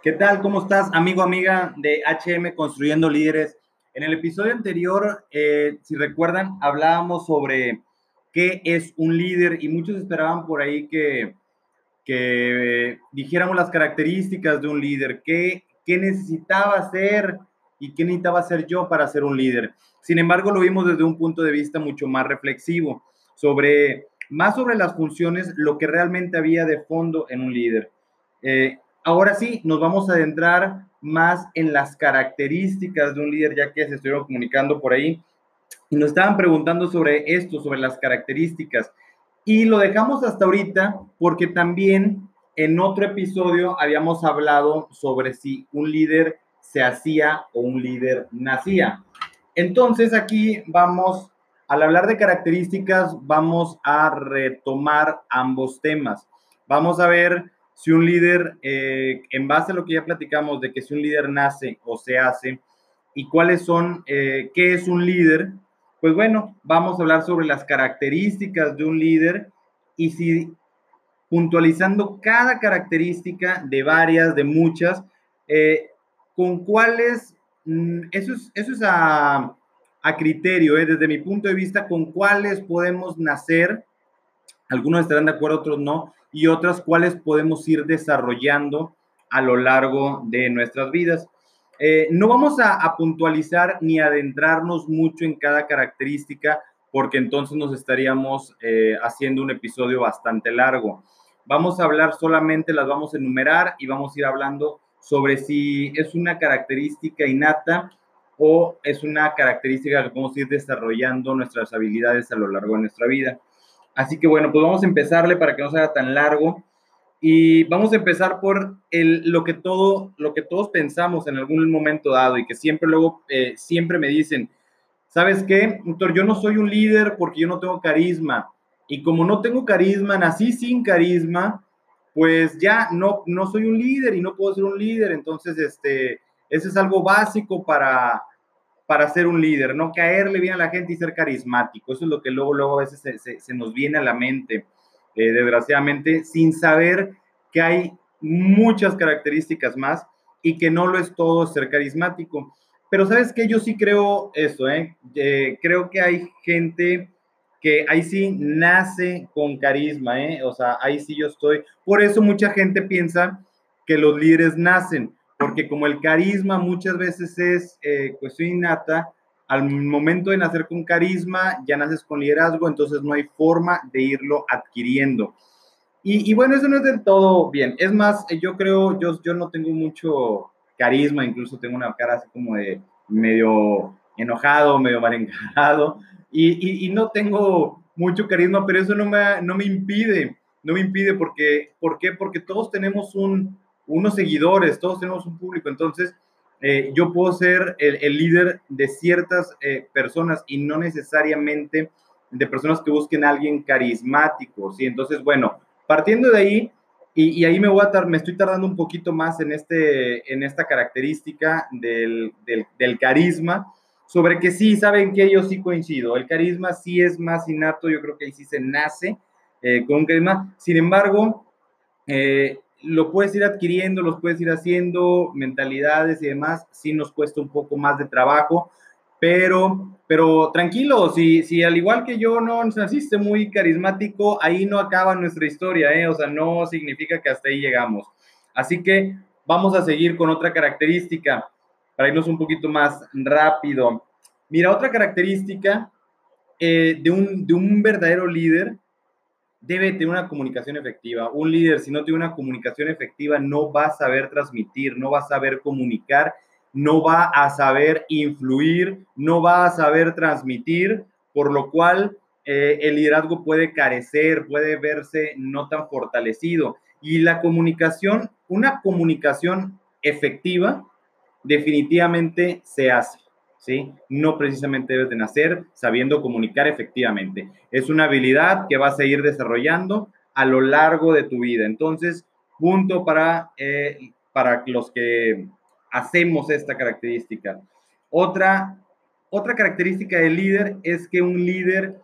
¿Qué tal? ¿Cómo estás, amigo, amiga de HM Construyendo Líderes? En el episodio anterior, eh, si recuerdan, hablábamos sobre qué es un líder y muchos esperaban por ahí que, que dijéramos las características de un líder, qué, qué necesitaba ser y qué necesitaba ser yo para ser un líder. Sin embargo, lo vimos desde un punto de vista mucho más reflexivo, sobre más sobre las funciones, lo que realmente había de fondo en un líder. Eh, Ahora sí, nos vamos a adentrar más en las características de un líder, ya que se estuvieron comunicando por ahí y nos estaban preguntando sobre esto, sobre las características. Y lo dejamos hasta ahorita porque también en otro episodio habíamos hablado sobre si un líder se hacía o un líder nacía. Entonces aquí vamos, al hablar de características, vamos a retomar ambos temas. Vamos a ver si un líder, eh, en base a lo que ya platicamos de que si un líder nace o se hace, y cuáles son, eh, qué es un líder, pues bueno, vamos a hablar sobre las características de un líder y si puntualizando cada característica de varias, de muchas, eh, con cuáles, mm, eso es, eso es a, a criterio, desde mi punto de vista, con cuáles podemos nacer, algunos estarán de acuerdo, otros no, y otras cuales podemos ir desarrollando a lo largo de nuestras vidas. Eh, no vamos a, puntualizar ni adentrarnos mucho en cada característica porque entonces nos estaríamos eh, haciendo un episodio bastante largo. Vamos a hablar solamente, las vamos a enumerar y vamos a ir hablando sobre si es una característica innata o es una característica que podemos ir desarrollando nuestras habilidades a lo largo de nuestra vida. Así que bueno, pues vamos a empezarle para que no sea tan largo. Y vamos a empezar por el, lo, que todo, lo que todos pensamos en algún momento dado y que siempre luego, eh, siempre me dicen, ¿sabes qué, doctor? Yo no soy un líder porque yo no tengo carisma. Y como no tengo carisma, nací sin carisma, pues ya no, no soy un líder y no puedo ser un líder. Entonces, este, eso es algo básico para, para ser un líder, no caerle bien a la gente y ser carismático. Eso es lo que luego, luego a veces se, nos viene a la mente, eh, desgraciadamente, sin saber que hay muchas características más y que no lo es todo ser carismático. Pero sabes que yo sí creo eso, ¿eh? ¿eh? creo que hay gente que ahí sí nace con carisma, ¿eh? O sea, ahí sí yo estoy. Por eso mucha gente piensa que los líderes nacen porque como el carisma muchas veces es eh, cuestión innata, al momento de nacer con carisma ya naces con liderazgo, entonces no hay forma de irlo adquiriendo. Y, bueno, eso no es del todo bien. Es más, yo creo, yo, yo no tengo mucho carisma, incluso tengo una cara así como de medio enojado, medio mal encarado, y, y, no tengo mucho carisma, pero eso no me, no me impide, no me impide porque, ¿por qué? Porque todos tenemos un, unos seguidores, todos tenemos un público, entonces eh, yo puedo ser el, líder de ciertas eh, personas y no necesariamente de personas que busquen a alguien carismático, ¿sí? Entonces, bueno, partiendo de ahí, y, ahí me voy a me estoy tardando un poquito más en, este, en esta característica del, del, carisma, sobre que sí, saben que yo sí coincido, el carisma sí es más innato, yo creo que ahí sí se nace eh, con un carisma, sin embargo, eh, lo puedes ir adquiriendo, los puedes ir haciendo, mentalidades y demás, sí nos cuesta un poco más de trabajo, pero, pero tranquilo, si, si al igual que yo no naciste muy carismático, ahí no acaba nuestra historia, ¿eh? o sea, no significa que hasta ahí llegamos. Así que vamos a seguir con otra característica para irnos un poquito más rápido. Mira, otra característica eh, de, un, de un verdadero líder debe tener una comunicación efectiva. Un líder, si no tiene una comunicación efectiva, no va a saber transmitir, no va a saber comunicar, no va a saber influir, no va a saber transmitir, por lo cual eh, el liderazgo puede carecer, puede verse no tan fortalecido. Y la comunicación, una comunicación efectiva, definitivamente se hace. ¿Sí? No precisamente debes de nacer sabiendo comunicar efectivamente. Es una habilidad que vas a ir desarrollando a lo largo de tu vida. Entonces, punto para, eh, para los que hacemos esta característica. Otra, otra característica del líder es que un líder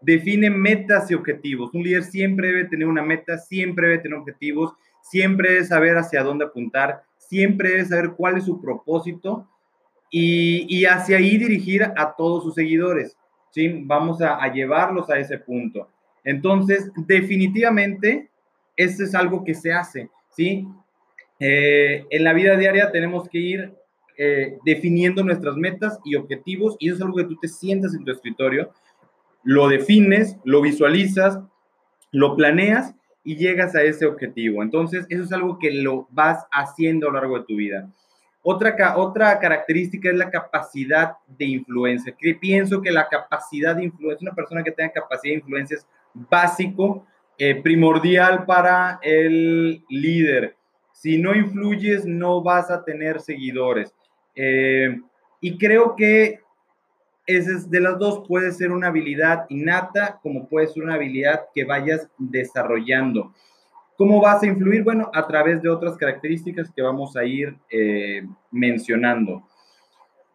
define metas y objetivos. Un líder siempre debe tener una meta, siempre debe tener objetivos, siempre debe saber hacia dónde apuntar, siempre debe saber cuál es su propósito y, hacia ahí dirigir a todos sus seguidores. ¿sí? Vamos a, llevarlos a ese punto. Entonces, definitivamente, eso es algo que se hace. ¿sí? Eh, en la vida diaria tenemos que ir eh, definiendo nuestras metas y objetivos y eso es algo que tú te sientas en tu escritorio, lo defines, lo visualizas, lo planeas y llegas a ese objetivo. Entonces, eso es algo que lo vas haciendo a lo largo de tu vida. Otra, otra característica es la capacidad de influencia. Que pienso que la capacidad de influencia, una persona que tenga capacidad de influencia es básico, eh, primordial para el líder. Si no influyes, no vas a tener seguidores. Eh, y creo que es de las dos puede ser una habilidad innata como puede ser una habilidad que vayas desarrollando. ¿Cómo vas a influir? Bueno, a través de otras características que vamos a ir eh, mencionando.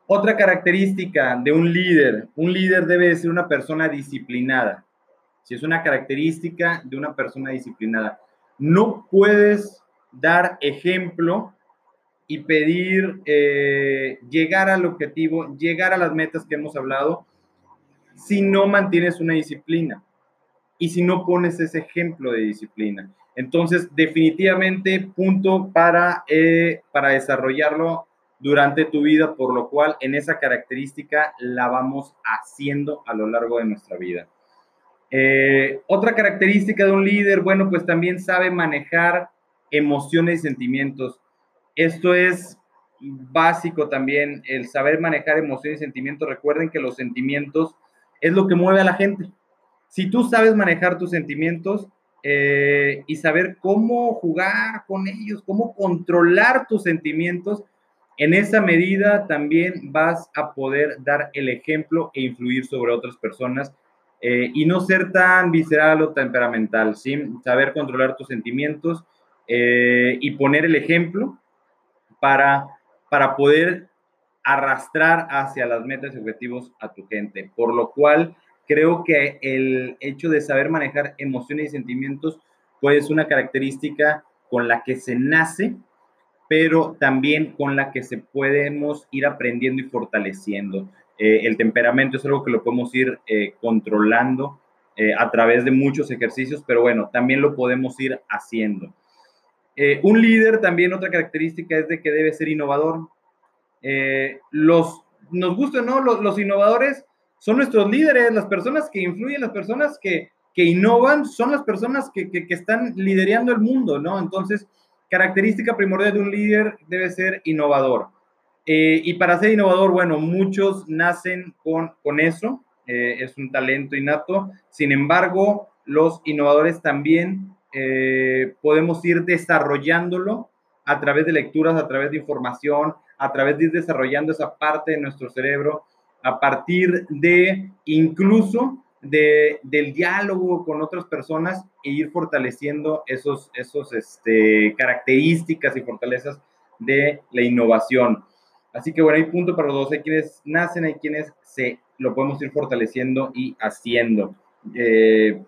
Otra característica de un líder, un líder debe ser una persona disciplinada. Si es una característica de una persona disciplinada, no puedes dar ejemplo y pedir eh, llegar al objetivo, llegar a las metas que hemos hablado, si no mantienes una disciplina y si no pones ese ejemplo de disciplina. Entonces, definitivamente, punto para, eh, para desarrollarlo durante tu vida, por lo cual en esa característica la vamos haciendo a lo largo de nuestra vida. Eh, otra característica de un líder, bueno, pues también sabe manejar emociones y sentimientos. Esto es básico también, el saber manejar emociones y sentimientos. Recuerden que los sentimientos es lo que mueve a la gente. Si tú sabes manejar tus sentimientos, eh, y saber cómo jugar con ellos, cómo controlar tus sentimientos, en esa medida también vas a poder dar el ejemplo e influir sobre otras personas eh, y no ser tan visceral o temperamental, ¿sí? Saber controlar tus sentimientos eh, y poner el ejemplo para, para poder arrastrar hacia las metas y objetivos a tu gente. Por lo cual, creo que el hecho de saber manejar emociones y sentimientos puede ser una característica con la que se nace, pero también con la que se podemos ir aprendiendo y fortaleciendo. Eh, el temperamento es algo que lo podemos ir eh, controlando eh, a través de muchos ejercicios, pero bueno, también lo podemos ir haciendo. un líder también otra característica es de que debe ser innovador. los, nos gusta, ¿no? Los, los innovadores son nuestros líderes, las personas que influyen, las personas que, que innovan, son las personas que, que, están liderando el mundo, ¿no? Entonces, característica primordial de un líder debe ser innovador. Eh, y para ser innovador, bueno, muchos nacen con, con eso, eh, es un talento innato. Sin embargo, los innovadores también eh, podemos ir desarrollándolo a través de lecturas, a través de información, a través de ir desarrollando esa parte de nuestro cerebro a partir de incluso de, del diálogo con otras personas e ir fortaleciendo esos, esos este, características y fortalezas de la innovación. Así que bueno, hay punto para los dos. Hay quienes nacen, hay quienes se lo podemos ir fortaleciendo y haciendo. Eh,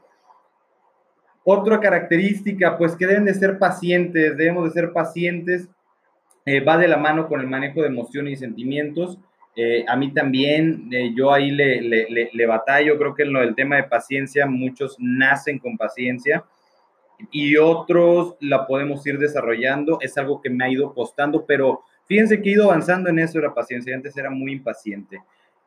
otra característica, pues que deben de ser pacientes, debemos de ser pacientes, eh, va de la mano con el manejo de emociones y sentimientos. Eh, a mí también, eh, yo ahí le, le, le, batallo, creo que en lo del tema de paciencia, muchos nacen con paciencia y otros la podemos ir desarrollando. Es algo que me ha ido costando, pero fíjense que he ido avanzando en eso de la paciencia. Antes era muy impaciente.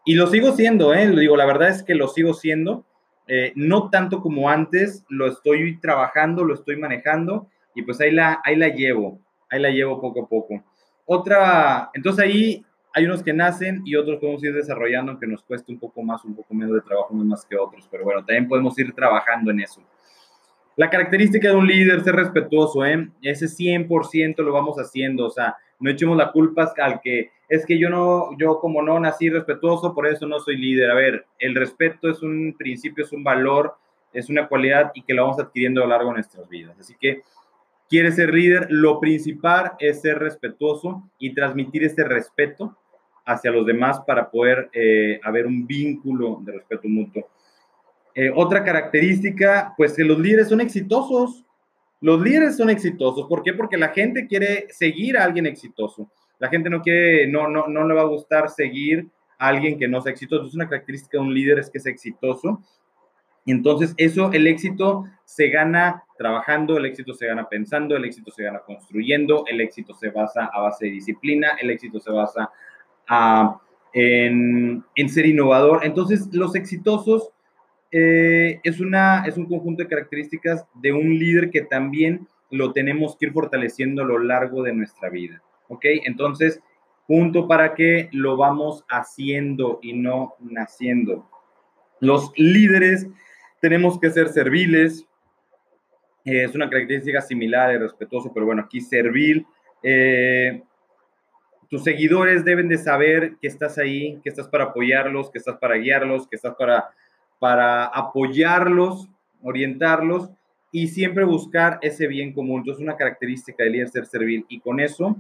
Y lo sigo siendo, ¿eh? Digo, la verdad es que lo sigo siendo. Eh, no tanto como antes, lo estoy trabajando, lo estoy manejando y pues ahí la, ahí la llevo, ahí la llevo poco a poco. Otra, entonces ahí hay unos que nacen y otros podemos ir desarrollando, aunque nos cueste un poco más, un poco menos de trabajo, más que otros, pero bueno, también podemos ir trabajando en eso. La característica de un líder ser respetuoso, ¿eh? Ese 100% lo vamos haciendo, o sea, no echemos la culpa al que es que yo no, yo como no nací respetuoso, por eso no soy líder. A ver, el respeto es un principio, es un valor, es una cualidad y que lo vamos adquiriendo a lo largo de nuestras vidas. Así que quieres ser líder, lo principal es ser respetuoso y transmitir ese respeto hacia los demás para poder eh, haber un vínculo de respeto mutuo. Eh, otra característica, pues que los líderes son exitosos. Los líderes son exitosos. ¿Por qué? Porque la gente quiere seguir a alguien exitoso. La gente no quiere, no, no, no le va a gustar seguir a alguien que no sea exitoso. Es una característica de un líder es que es exitoso. Entonces, eso, el éxito se gana trabajando, el éxito se gana pensando, el éxito se gana construyendo, el éxito se basa a base de disciplina, el éxito se basa en, ser innovador. Entonces, los exitosos eh, es, una, es un conjunto de características de un líder que también lo tenemos que ir fortaleciendo a lo largo de nuestra vida. ¿Ok? Entonces, punto para que lo vamos haciendo y no naciendo. Los líderes tenemos que ser serviles. Eh, es una característica similar y respetuoso, pero bueno, aquí servil. Eh, tus seguidores deben de saber que estás ahí, que estás para apoyarlos, que estás para guiarlos, que estás para, para apoyarlos, orientarlos y siempre buscar ese bien común. Entonces, una característica del líder ser servil y con eso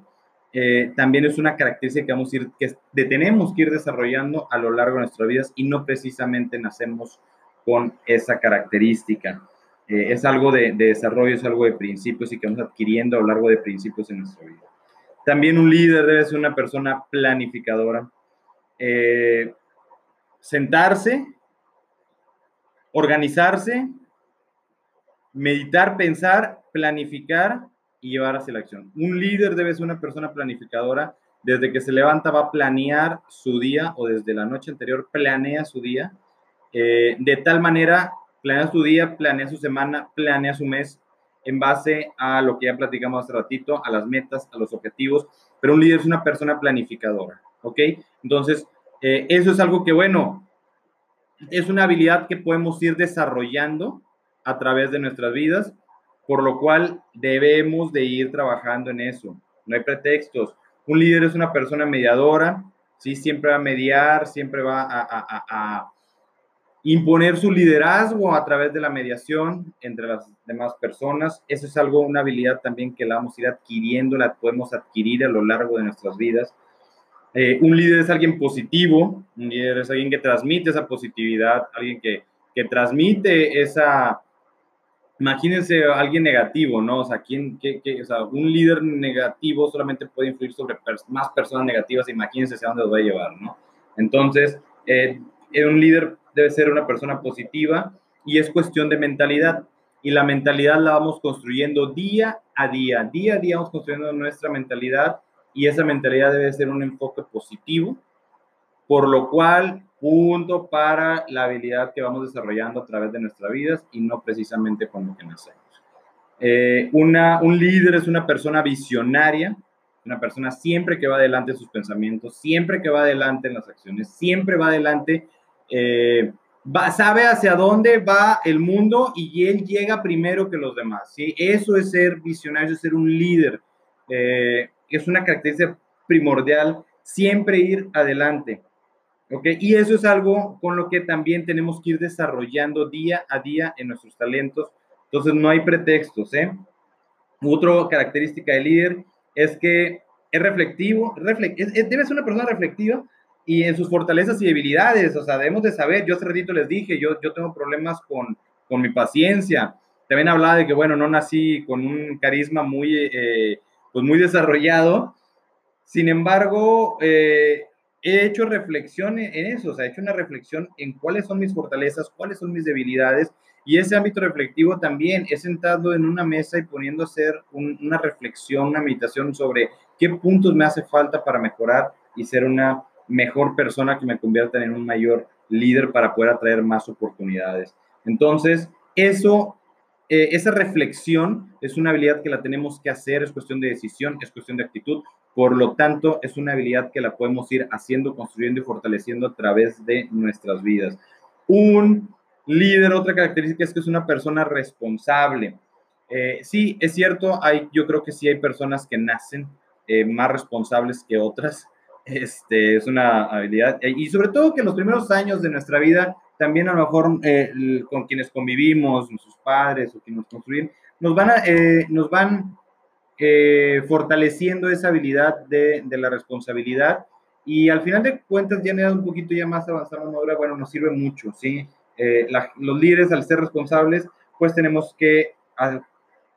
eh, también es una característica que, vamos a ir, que tenemos que ir desarrollando a lo largo de nuestras vidas y no precisamente nacemos con esa característica. Eh, es algo de, desarrollo, es algo de principios y que vamos adquiriendo a lo largo de principios en nuestra vida. También un líder debe ser una persona planificadora. Eh, sentarse, organizarse, meditar, pensar, planificar y llevar hacia la acción. Un líder debe ser una persona planificadora. Desde que se levanta va a planear su día o desde la noche anterior planea su día. Eh, de tal manera, planea su día, planea su semana, planea su mes en base a lo que ya platicamos hace ratito, a las metas, a los objetivos. Pero un líder es una persona planificadora, ¿ok? Entonces, eh, eso es algo que, bueno, es una habilidad que podemos ir desarrollando a través de nuestras vidas por lo cual debemos de ir trabajando en eso. No hay pretextos. Un líder es una persona mediadora, ¿sí? siempre va a mediar, siempre va a, imponer su liderazgo a través de la mediación entre las demás personas. Eso es algo, una habilidad también que la vamos a ir adquiriendo, la podemos adquirir a lo largo de nuestras vidas. Eh, un líder es alguien positivo, un líder es alguien que transmite esa positividad, alguien que, que transmite esa, imagínense alguien negativo, ¿no? O sea, ¿quién, qué, o sea, un líder negativo solamente puede influir sobre más personas negativas, imagínense a dónde los va a llevar, ¿no? Entonces, eh, un líder debe ser una persona positiva y es cuestión de mentalidad. Y la mentalidad la vamos construyendo día a día, día a día vamos construyendo nuestra mentalidad y esa mentalidad debe ser un enfoque positivo, por lo cual punto para la habilidad que vamos desarrollando a través de nuestras vidas y no precisamente con lo que nacemos. Eh, una, un líder es una persona visionaria, una persona siempre que va adelante en sus pensamientos, siempre que va adelante en las acciones, siempre va adelante, eh, va, sabe hacia dónde va el mundo y él llega primero que los demás. ¿sí? Eso es ser visionario, es ser un líder. Eh, es una característica primordial, siempre ir adelante. ¿ok? Y eso es algo con lo que también tenemos que ir desarrollando día a día en nuestros talentos. Entonces, no hay pretextos, ¿eh? Otra característica del líder es que es reflectivo, debe ser una persona reflectiva y en sus fortalezas y debilidades, o sea, debemos de saber, yo hace ratito les dije, yo, yo tengo problemas con, con mi paciencia, también hablaba de que, bueno, no nací con un carisma muy, eh, pues muy desarrollado, sin embargo, eh, he hecho reflexión en eso, o sea, he hecho una reflexión en cuáles son mis fortalezas, cuáles son mis debilidades, y ese ámbito reflectivo también he sentado en una mesa y poniendo a hacer una reflexión, una meditación sobre qué puntos me hace falta para mejorar y ser una mejor persona que me convierta en un mayor líder para poder atraer más oportunidades. Entonces, eso, eh, esa reflexión es una habilidad que la tenemos que hacer, es cuestión de decisión, es cuestión de actitud, por lo tanto, es una habilidad que la podemos ir haciendo, construyendo y fortaleciendo a través de nuestras vidas. Un líder, otra característica es que es una persona responsable. Eh, sí, es cierto, hay, yo creo que sí hay personas que nacen eh, más responsables que otras. Este, es una habilidad. Eh, y sobre todo que en los primeros años de nuestra vida, también a lo mejor con quienes convivimos, nuestros padres o quienes nos construyen, nos van, a, nos van eh, fortaleciendo esa habilidad de, la responsabilidad. Y al final de cuentas, ya me un poquito ya más avanzado en bueno, nos sirve mucho, ¿sí? Eh, los líderes, al ser responsables, pues tenemos que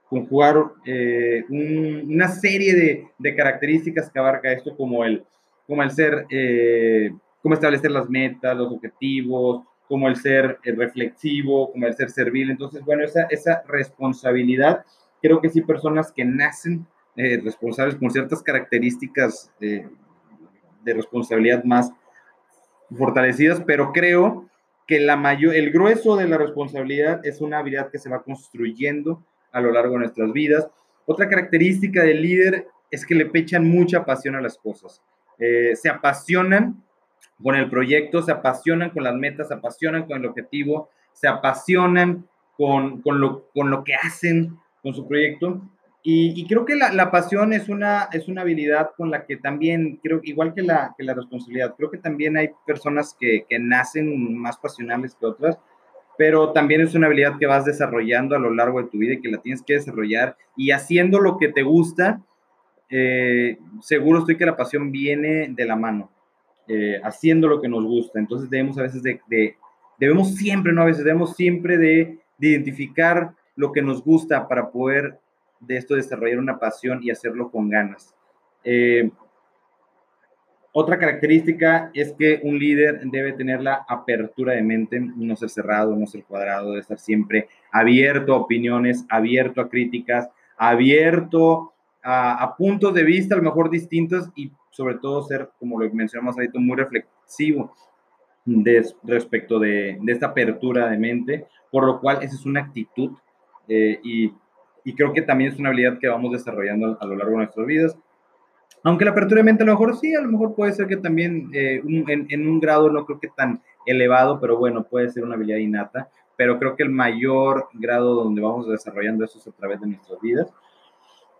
conjugar eh, una serie de, de, características que abarca esto, como el, como el ser, eh, cómo establecer las metas, los objetivos, como el ser eh, reflexivo, como el ser servil. Entonces, bueno, esa, esa responsabilidad, creo que sí, personas que nacen responsables con ciertas características de responsabilidad más fortalecidas, pero creo que la mayor, el grueso de la responsabilidad es una habilidad que se va construyendo a lo largo de nuestras vidas. Otra característica del líder es que le pechan mucha pasión a las cosas. Eh, se apasionan con el proyecto, se apasionan con las metas, se apasionan con el objetivo, se apasionan con, con, lo, con lo que hacen con su proyecto. Y, creo que la, la, pasión es una, es una habilidad con la que también, creo, igual que la, que la responsabilidad, creo que también hay personas que, que, nacen más pasionales que otras, pero también es una habilidad que vas desarrollando a lo largo de tu vida y que la tienes que desarrollar y haciendo lo que te gusta, eh, seguro estoy que la pasión viene de la mano, eh, haciendo lo que nos gusta. Entonces debemos a veces de, de, debemos siempre, no a veces, debemos siempre de, de identificar lo que nos gusta para poder de esto desarrollar una pasión y hacerlo con ganas. Eh, otra característica es que un líder debe tener la apertura de mente, no ser cerrado, no ser cuadrado, debe estar siempre abierto a opiniones, abierto a críticas, abierto a, puntos de vista a lo mejor distintos y sobre todo ser, como lo mencionamos ahorita, muy reflexivo respecto de, esta apertura de mente, por lo cual esa es una actitud eh, y y creo que también es una habilidad que vamos desarrollando a lo largo de nuestras vidas. Aunque la apertura de mente a lo mejor sí, a lo mejor puede ser que también eh, en, un grado no creo que tan elevado, pero bueno, puede ser una habilidad innata, pero creo que el mayor grado donde vamos desarrollando eso es a través de nuestras vidas.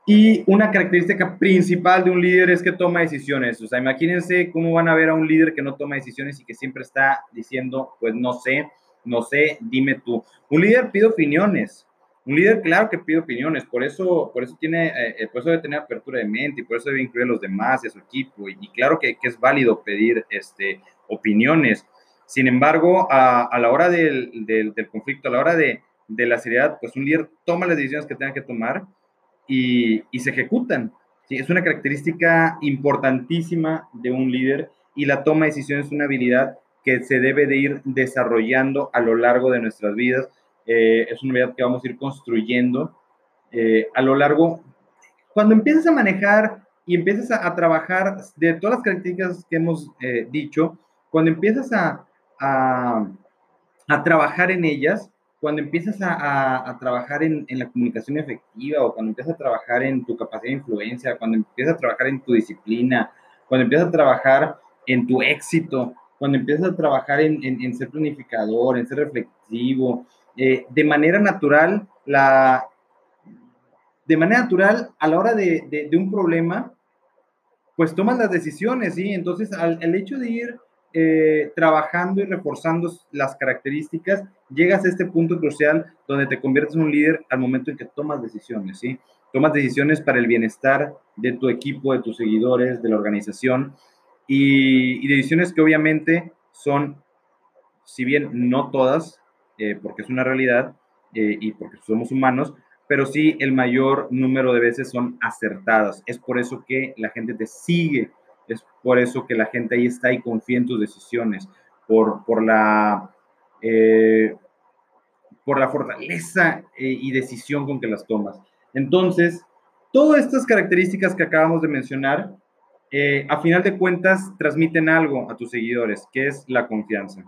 Y una característica principal de un líder es que toma decisiones. O sea, imagínense cómo van a ver a un líder que no toma decisiones y que siempre está diciendo, pues no sé, no sé, dime tú. Un líder pide opiniones, un líder, claro que pide opiniones, por eso, por eso tiene, eh, eh, por eso debe tener apertura de mente y por eso debe incluir a los demás y a su equipo. Y, claro que, que, es válido pedir este, opiniones. Sin embargo, a, a la hora del, del, del, conflicto, a la hora de, de, la seriedad, pues un líder toma las decisiones que tenga que tomar y, y se ejecutan. ¿sí? Es una característica importantísima de un líder y la toma de decisiones es una habilidad que se debe de ir desarrollando a lo largo de nuestras vidas eh, es una habilidad que vamos a ir construyendo eh, a lo largo. Cuando empiezas a manejar y empiezas a, trabajar de todas las características que hemos eh, dicho, cuando empiezas a, a, a, trabajar en ellas, cuando empiezas a, trabajar en, en, la comunicación efectiva o cuando empiezas a trabajar en tu capacidad de influencia, cuando empiezas a trabajar en tu disciplina, cuando empiezas a trabajar en tu éxito, cuando empiezas a trabajar en, en, ser planificador, en ser reflexivo, eh, de manera natural, la, de manera natural, a la hora de, de, un problema, pues tomas las decisiones, ¿sí? Entonces, al, el hecho de ir eh, trabajando y reforzando las características, llegas a este punto crucial donde te conviertes en un líder al momento en que tomas decisiones, ¿sí? Tomas decisiones para el bienestar de tu equipo, de tus seguidores, de la organización y, decisiones que obviamente son, si bien no todas, eh, porque es una realidad eh, y porque somos humanos, pero sí el mayor número de veces son acertadas. Es por eso que la gente te sigue, es por eso que la gente ahí está y confía en tus decisiones, por, por, la, eh, por la fortaleza y decisión con que las tomas. Entonces, todas estas características que acabamos de mencionar, a final de cuentas, transmiten algo a tus seguidores, que es la confianza.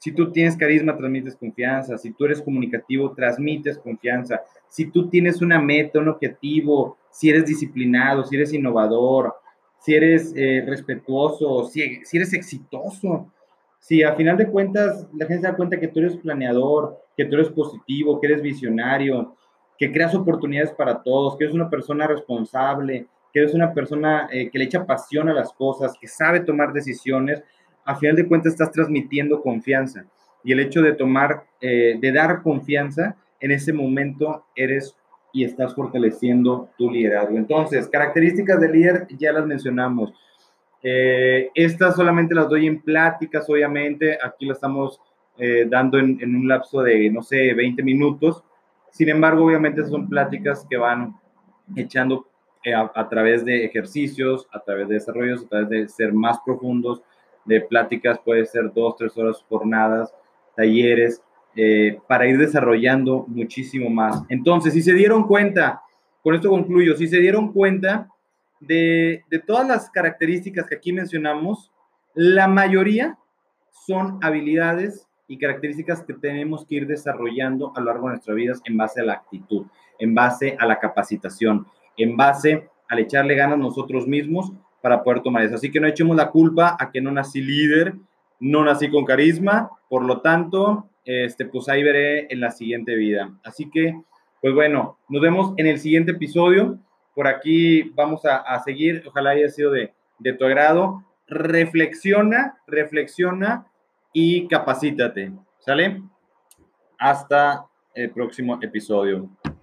Si tú tienes carisma, transmites confianza. Si tú eres comunicativo, transmites confianza. Si tú tienes una meta, un objetivo, si eres disciplinado, si eres innovador, si eres eh, respetuoso, si, si, eres exitoso. Si a final de cuentas la gente se da cuenta que tú eres planeador, que tú eres positivo, que eres visionario, que creas oportunidades para todos, que eres una persona responsable, que eres una persona eh, que le echa pasión a las cosas, que sabe tomar decisiones, a final de cuentas estás transmitiendo confianza. Y el hecho de tomar, eh, de dar confianza, en ese momento eres y estás fortaleciendo tu liderazgo. Entonces, características del líder ya las mencionamos. Eh, estas solamente las doy en pláticas, obviamente. Aquí lo estamos eh, dando en, en, un lapso de, no sé, 20 minutos. Sin embargo, obviamente son pláticas que van echando eh, a, través de ejercicios, a través de desarrollos, a través de ser más profundos, de pláticas, puede ser dos, tres horas jornadas, talleres, eh, para ir desarrollando muchísimo más. Entonces, si se dieron cuenta, con esto concluyo, si se dieron cuenta de, de todas las características que aquí mencionamos, la mayoría son habilidades y características que tenemos que ir desarrollando a lo largo de nuestras vidas en base a la actitud, en base a la capacitación, en base al echarle ganas nosotros mismos para poder tomar eso. Así que no echemos la culpa a que no nací líder, no nací con carisma, por lo tanto, este, pues ahí veré en la siguiente vida. Así que, pues bueno, nos vemos en el siguiente episodio. Por aquí vamos a, seguir, ojalá haya sido de, de tu agrado. Reflexiona, reflexiona y capacítate. ¿Sale? Hasta el próximo episodio.